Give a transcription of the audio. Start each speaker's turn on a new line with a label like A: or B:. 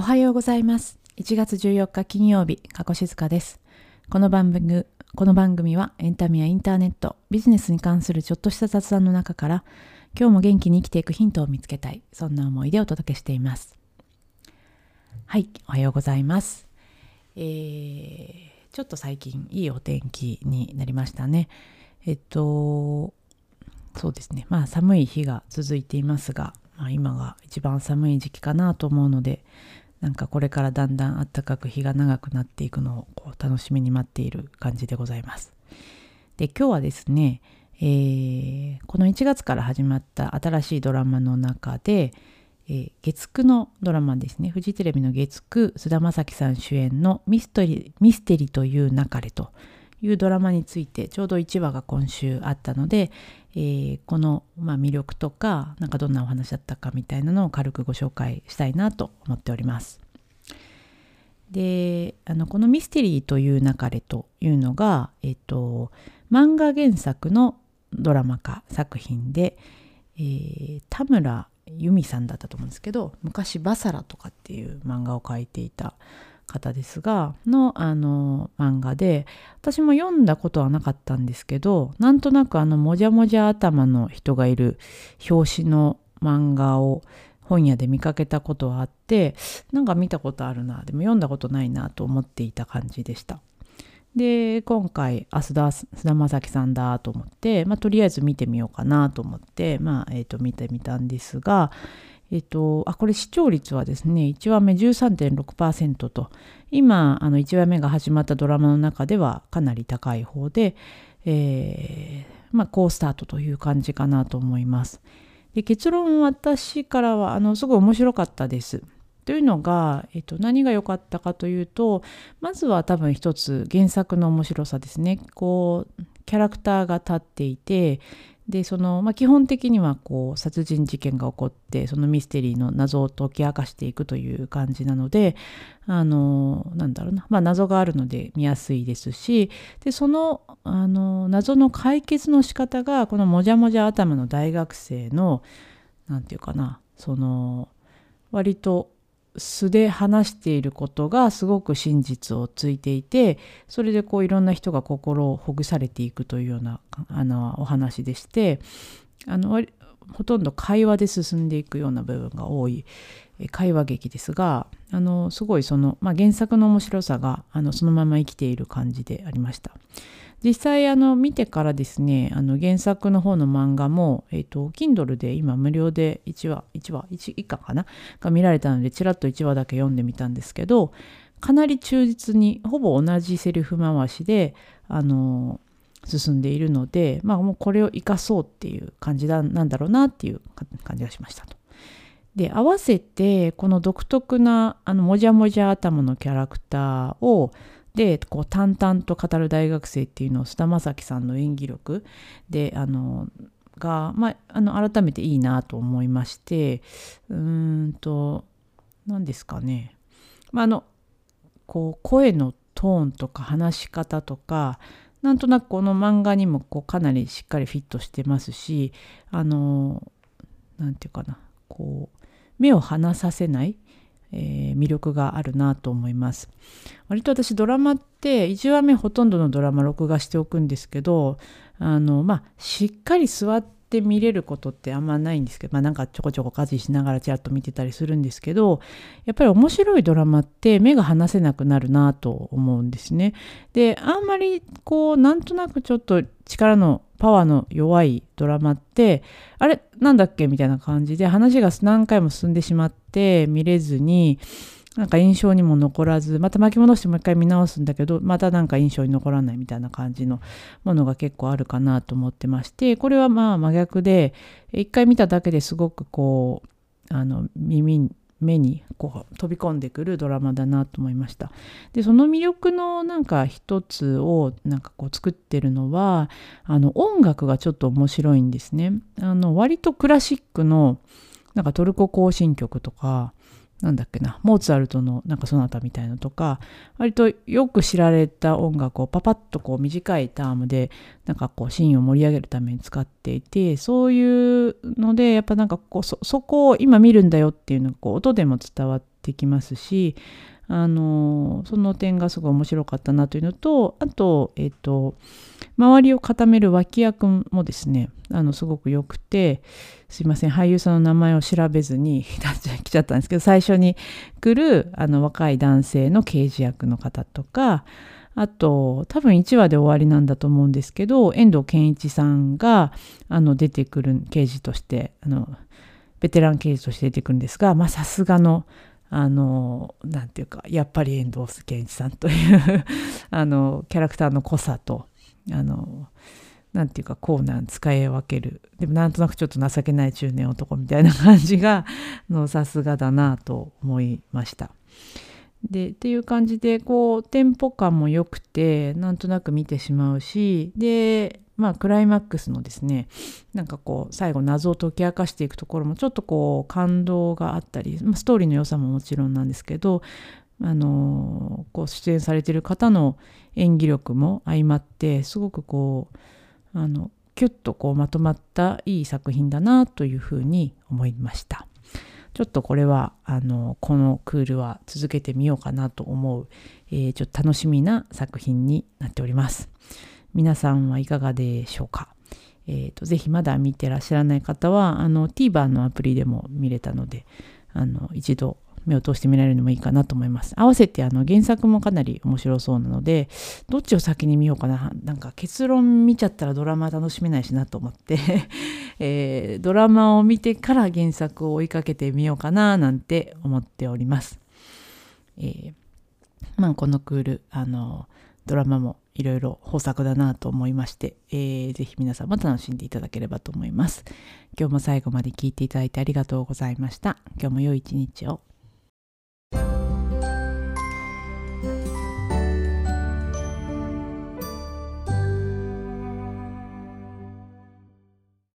A: おはようございます。1月14日金曜日、加古静香です。この番組、この番組はエンタメやインターネット、ビジネスに関するちょっとした雑談の中から、今日も元気に生きていくヒントを見つけたい、そんな思いでお届けしています。はい、おはようございます。えー、ちょっと最近いいお天気になりましたね。えっと、そうですね。まあ寒い日が続いていますが、まあ、今が一番寒い時期かなと思うので、なんかこれからだんだん暖かく日が長くなっていくのをこう楽しみに待っている感じでございます。で、今日はですね、えーこの1月から始まった新しいドラマの中で、えー月9のドラマですね、フジテレビの月9、菅田将暉さん主演のミステリミステリという流れというドラマについてちょうど1話が今週あったので、えーこの、まあ、魅力とかなんかどんなお話だったかみたいなのを軽くご紹介したいなと思っております。であのこの「ミステリーという流れ」というのが、えっと、漫画原作のドラマ化作品で、えー田村由美さんだったと思うんですけど昔「バサラ」とかっていう漫画を描いていた方ですがのあの漫画で私も読んだことはなかったんですけどなんとなくあのもじゃもじゃ頭の人がいる表紙の漫画を本屋で見かけたことはあってなんか見たことあるなでも読んだことないなと思っていた感じでした。で今回あ須田菅田将暉さんだと思って、まあ、とりあえず見てみようかなと思って、まあえー、と見てみたんですが、えっと、あこれ視聴率はですね1話目13.6%と今あの1話目が始まったドラマの中ではかなり高い方で、えーまあ、好スタートという感じかなと思います。で結論私からはあのすごい面白かったです。というのが、えっと、何が良かったかというとまずは多分一つ原作の面白さですね。こうキャラクターが立っていてでその、まあ、基本的にはこう殺人事件が起こってそのミステリーの謎を解き明かしていくという感じなのであのなんだろうな、まあ、謎があるので見やすいですしでそのあの謎の解決の仕方がこのもじゃもじゃ頭の大学生のなんていうかなその割と素で話していることがすごく真実をついていてそれでこういろんな人が心をほぐされていくというようなあのお話でしてあのほとんど会話で進んでいくような部分が多い会話劇ですがあのすごいその、まあ、原作の面白さがあのそのまま生きている感じでありました。実際あの見てからですねあの原作の方の漫画も、えっと Kindle で今無料で1話1話 1, 1巻かなが見られたのでちらっと1話だけ読んでみたんですけどかなり忠実にほぼ同じセリフ回しであの進んでいるのでまあもうこれを生かそうっていう感じだなんだろうなっていう感じがしましたと。で合わせてこの独特なあのもじゃもじゃ頭のキャラクターをでこう淡々と語る大学生っていうのを菅田将暉さんの演技力であのが、まあ、あの改めていいなと思いましてうーんと何ですかね、まあ、あのこう声のトーンとか話し方とかなんとなくこの漫画にもこうかなりしっかりフィットしてますしあの何て言うかな。こう目を離させないえー魅力があるなと思います。割と私ドラマって1話目ほとんどのドラマ録画しておくんですけどあのまあしっかり座って見れることってあんまないんですけどまあなんかちょこちょこ家事しながらちらっと見てたりするんですけどやっぱり面白いドラマって目が離せなくなるなと思うんですね。であんまりこうなんとなくちょっと力のパワーの弱いドラマってあれなんだっけ？みたいな感じで話が何回も進んでしまって見れずになんか印象にも残らずまた巻き戻してもう一回見直すんだけどまたなんか印象に残らないみたいな感じのものが結構あるかなと思ってましてこれはまあ真逆で一回見ただけですごくこうあの耳目にこう飛び込んでくるドラマだなと思いました。でその魅力のなんか一つをなんかこう作ってるのはあの音楽がちょっと面白いんですね。あの割とクラシックのなんかトルコ行進曲とかなんだっけなモーツァルトのなんかソナタみたいのとか割とよく知られた音楽をパパッとこう短いタームでなんかこうシーンを盛り上げるために使っていてそういうのでやっぱなんかこうそそこを今見るんだよっていうのがこう音でも伝わってきますしあのその点がすごい面白かったなというのとあと,、えっと周りを固める脇役もですねあのすごく良くてすいません俳優さんの名前を調べずに 来ちゃったんですけど最初に来るあの若い男性の刑事役の方とかあと多分1話で終わりなんだと思うんですけど遠藤健一さんがあの出てくる刑事としてあのベテラン刑事として出てくるんですがまさすがのあのなんていうかやっぱり遠藤健一さんというあのキャラクターの濃さとあのなんていうかこうなん使い分けるでもなんとなくちょっと情けない中年男みたいな感じが さすがだなと思いました。でっていう感じでこうテンポ感も良くてなんとなく見てしまうしでまあクライマックスのですねなんかこう最後謎を解き明かしていくところもちょっとこう感動があったり、ストーリーの良さももちろんなんですけどあのこう出演されてる方の演技力も相まってすごくこうあのキュッとこうまとまったいい作品だなというふうに思いました。ちょっとこれはあのこのクールは続けてみようかなと思う、えー、ちょっと楽しみな作品になっております。皆さんはいかがでしょうか？えーと、ぜひまだ見てらっしゃらない方はあの TVer のアプリでも見れたのであの一度目を通してみられるのもいいかなと思います。合わせてあの原作もかなり面白そうなのでどっちを先に見ようかななんか結論見ちゃったらドラマ楽しめないしなと思って えー、ドラマを見てから原作を追いかけてみようかななんて思っております。えー、まあこのクールあのドラマもいろいろ豊作だなと思いまして、えー、ぜひ皆さんも楽しんでいただければと思います。今日も最後まで聞いていただいてありがとうございました。今日も良い一日を。